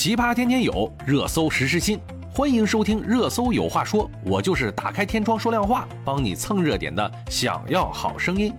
奇葩天天有，热搜时时新。欢迎收听《热搜有话说》，我就是打开天窗说亮话，帮你蹭热点的。想要好声音。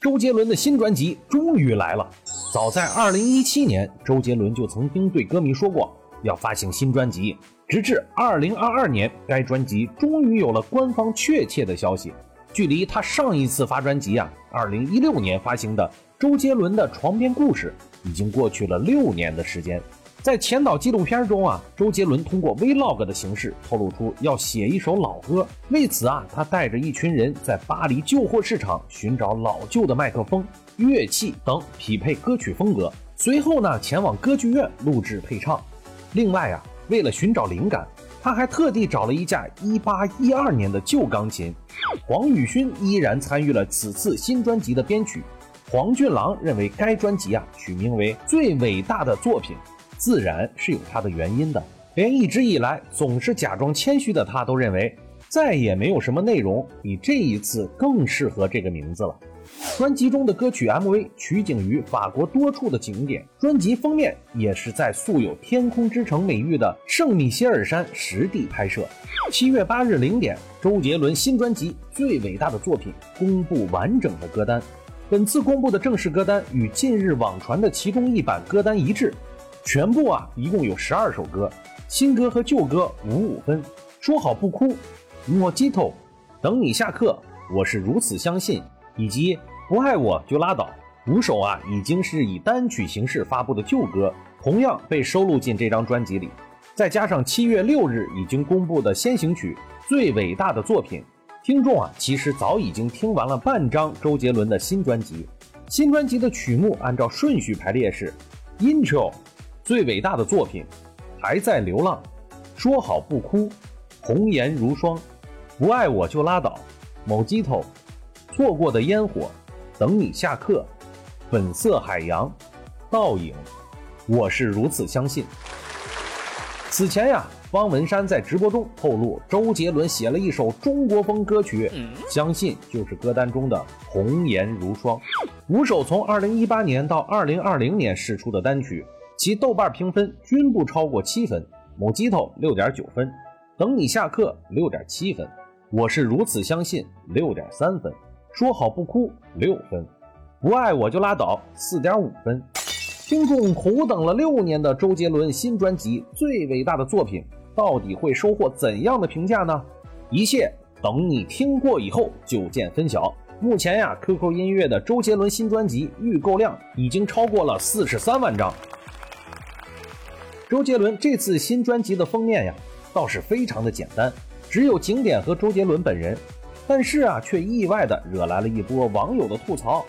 周杰伦的新专辑终于来了。早在2017年，周杰伦就曾经对歌迷说过要发行新专辑。直至2022年，该专辑终于有了官方确切的消息。距离他上一次发专辑啊，2016年发行的周杰伦的《床边故事》。已经过去了六年的时间，在前导纪录片中啊，周杰伦通过 Vlog 的形式透露出要写一首老歌。为此啊，他带着一群人在巴黎旧货市场寻找老旧的麦克风、乐器等匹配歌曲风格，随后呢前往歌剧院录制配唱。另外啊，为了寻找灵感，他还特地找了一架1812年的旧钢琴。黄宇勋依然参与了此次新专辑的编曲。黄俊郎认为该专辑啊取名为最伟大的作品，自然是有他的原因的。连一直以来总是假装谦虚的他都认为，再也没有什么内容比这一次更适合这个名字了。专辑中的歌曲 MV 取景于法国多处的景点，专辑封面也是在素有“天空之城”美誉的圣米歇尔山实地拍摄。七月八日零点，周杰伦新专辑《最伟大的作品》公布完整的歌单。本次公布的正式歌单与近日网传的其中一版歌单一致，全部啊一共有十二首歌，新歌和旧歌五五分。说好不哭，莫吉托，等你下课，我是如此相信，以及不爱我就拉倒，五首啊已经是以单曲形式发布的旧歌，同样被收录进这张专辑里。再加上七月六日已经公布的先行曲《最伟大的作品》。听众啊，其实早已经听完了半张周杰伦的新专辑。新专辑的曲目按照顺序排列是：Intro，最伟大的作品，还在流浪，说好不哭，红颜如霜，不爱我就拉倒，某鸡头，错过的烟火，等你下课，粉色海洋，倒影，我是如此相信。此前呀。方文山在直播中透露，周杰伦写了一首中国风歌曲，相信就是歌单中的《红颜如霜》。五首从2018年到2020年释出的单曲，其豆瓣评分均不超过七分。某鸡头六点九分，等你下课六点七分，我是如此相信六点三分，说好不哭六分，不爱我就拉倒四点五分。听众苦等了六年的周杰伦新专辑《最伟大的作品》。到底会收获怎样的评价呢？一切等你听过以后就见分晓。目前呀，QQ 音乐的周杰伦新专辑预购量已经超过了四十三万张。周杰伦这次新专辑的封面呀，倒是非常的简单，只有景点和周杰伦本人，但是啊，却意外的惹来了一波网友的吐槽。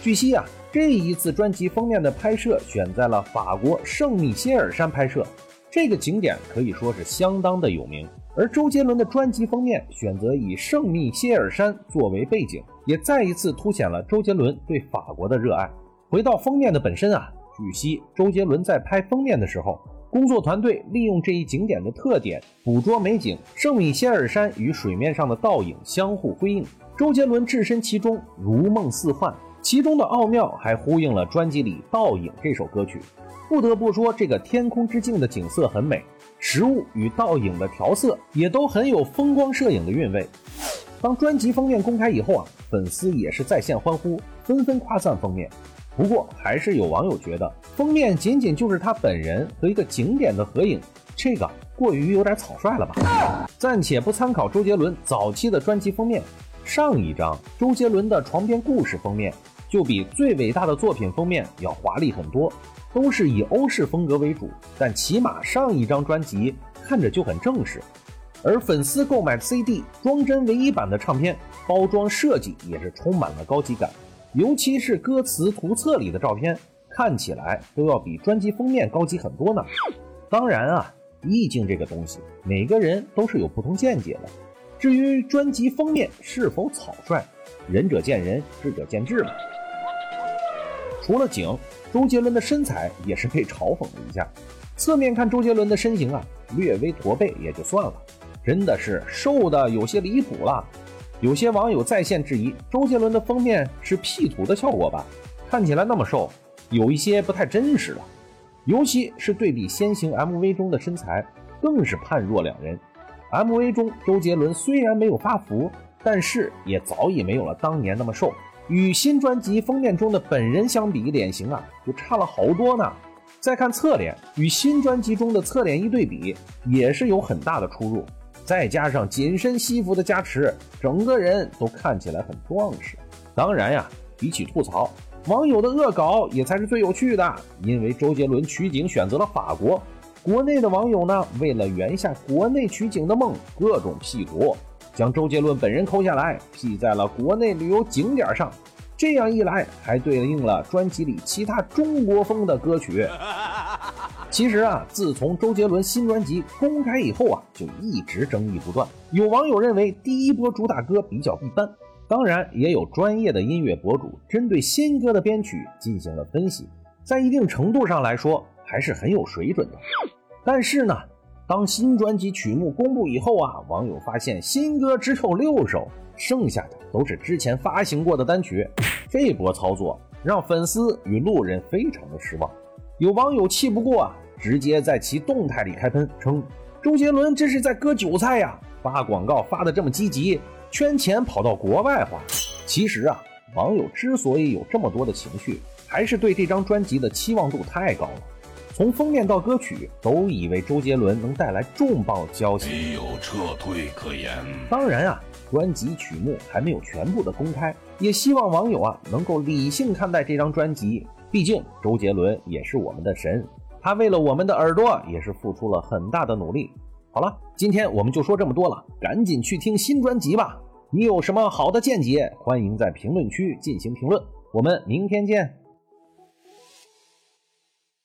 据悉啊，这一次专辑封面的拍摄选在了法国圣米歇尔山拍摄。这个景点可以说是相当的有名，而周杰伦的专辑封面选择以圣米歇尔山作为背景，也再一次凸显了周杰伦对法国的热爱。回到封面的本身啊，据悉周杰伦在拍封面的时候，工作团队利用这一景点的特点，捕捉美景圣米歇尔山与水面上的倒影相互辉映，周杰伦置身其中，如梦似幻。其中的奥妙还呼应了专辑里《倒影》这首歌曲。不得不说，这个天空之境的景色很美，实物与倒影的调色也都很有风光摄影的韵味。当专辑封面公开以后啊，粉丝也是在线欢呼，纷纷夸赞封面。不过，还是有网友觉得封面仅仅就是他本人和一个景点的合影，这个过于有点草率了吧？暂且不参考周杰伦早期的专辑封面，上一张周杰伦的《床边故事》封面。就比最伟大的作品封面要华丽很多，都是以欧式风格为主，但起码上一张专辑看着就很正式。而粉丝购买 CD 装帧唯一版的唱片包装设计也是充满了高级感，尤其是歌词图册里的照片，看起来都要比专辑封面高级很多呢。当然啊，意境这个东西，每个人都是有不同见解的。至于专辑封面是否草率，仁者见仁，智者见智嘛。除了景，周杰伦的身材也是被嘲讽了一下。侧面看周杰伦的身形啊，略微驼背也就算了，真的是瘦的有些离谱了。有些网友在线质疑，周杰伦的封面是 P 图的效果吧？看起来那么瘦，有一些不太真实了。尤其是对比先行 MV 中的身材，更是判若两人。MV 中周杰伦虽然没有发福，但是也早已没有了当年那么瘦，与新专辑封面中的本人相比，脸型啊就差了好多呢。再看侧脸，与新专辑中的侧脸一对比，也是有很大的出入。再加上紧身西服的加持，整个人都看起来很壮实。当然呀，比起吐槽，网友的恶搞也才是最有趣的。因为周杰伦取景选择了法国，国内的网友呢，为了圆下国内取景的梦，各种 P 图，将周杰伦本人抠下来 P 在了国内旅游景点上。这样一来，还对应了专辑里其他中国风的歌曲。其实啊，自从周杰伦新专辑公开以后啊，就一直争议不断。有网友认为第一波主打歌比较一般，当然也有专业的音乐博主针对新歌的编曲进行了分析，在一定程度上来说还是很有水准的。但是呢，当新专辑曲目公布以后啊，网友发现新歌只有六首。剩下的都是之前发行过的单曲，这波操作让粉丝与路人非常的失望。有网友气不过啊，直接在其动态里开喷，称周杰伦这是在割韭菜呀！发广告发的这么积极，圈钱跑到国外花。其实啊，网友之所以有这么多的情绪，还是对这张专辑的期望度太高了。从封面到歌曲，都以为周杰伦能带来重磅消息，没有撤退可言。当然啊。专辑曲目还没有全部的公开，也希望网友啊能够理性看待这张专辑。毕竟周杰伦也是我们的神，他为了我们的耳朵也是付出了很大的努力。好了，今天我们就说这么多了，赶紧去听新专辑吧。你有什么好的见解，欢迎在评论区进行评论。我们明天见。